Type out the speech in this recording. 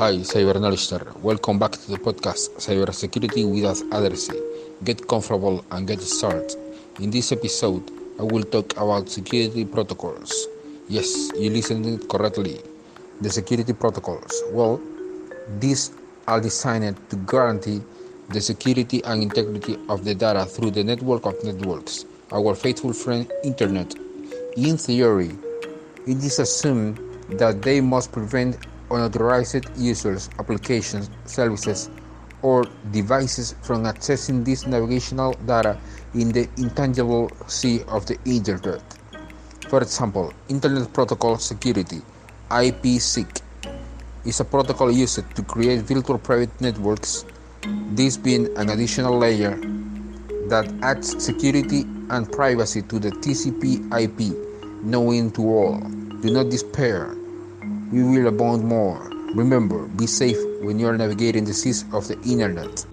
Hi, Cyber Cyberanalyster. Welcome back to the podcast Cybersecurity with Adresi. Get comfortable and get started. In this episode, I will talk about security protocols. Yes, you listened correctly. The security protocols. Well, these are designed to guarantee the security and integrity of the data through the network of networks, our faithful friend Internet. In theory, it is assumed that they must prevent unauthorized users, applications, services, or devices from accessing this navigational data in the intangible sea of the Internet. For example, Internet Protocol Security IPsec is a protocol used to create virtual private networks, this being an additional layer that adds security and privacy to the TCP IP, known to all. Do not despair we will abound more. Remember, be safe when you are navigating the seas of the internet.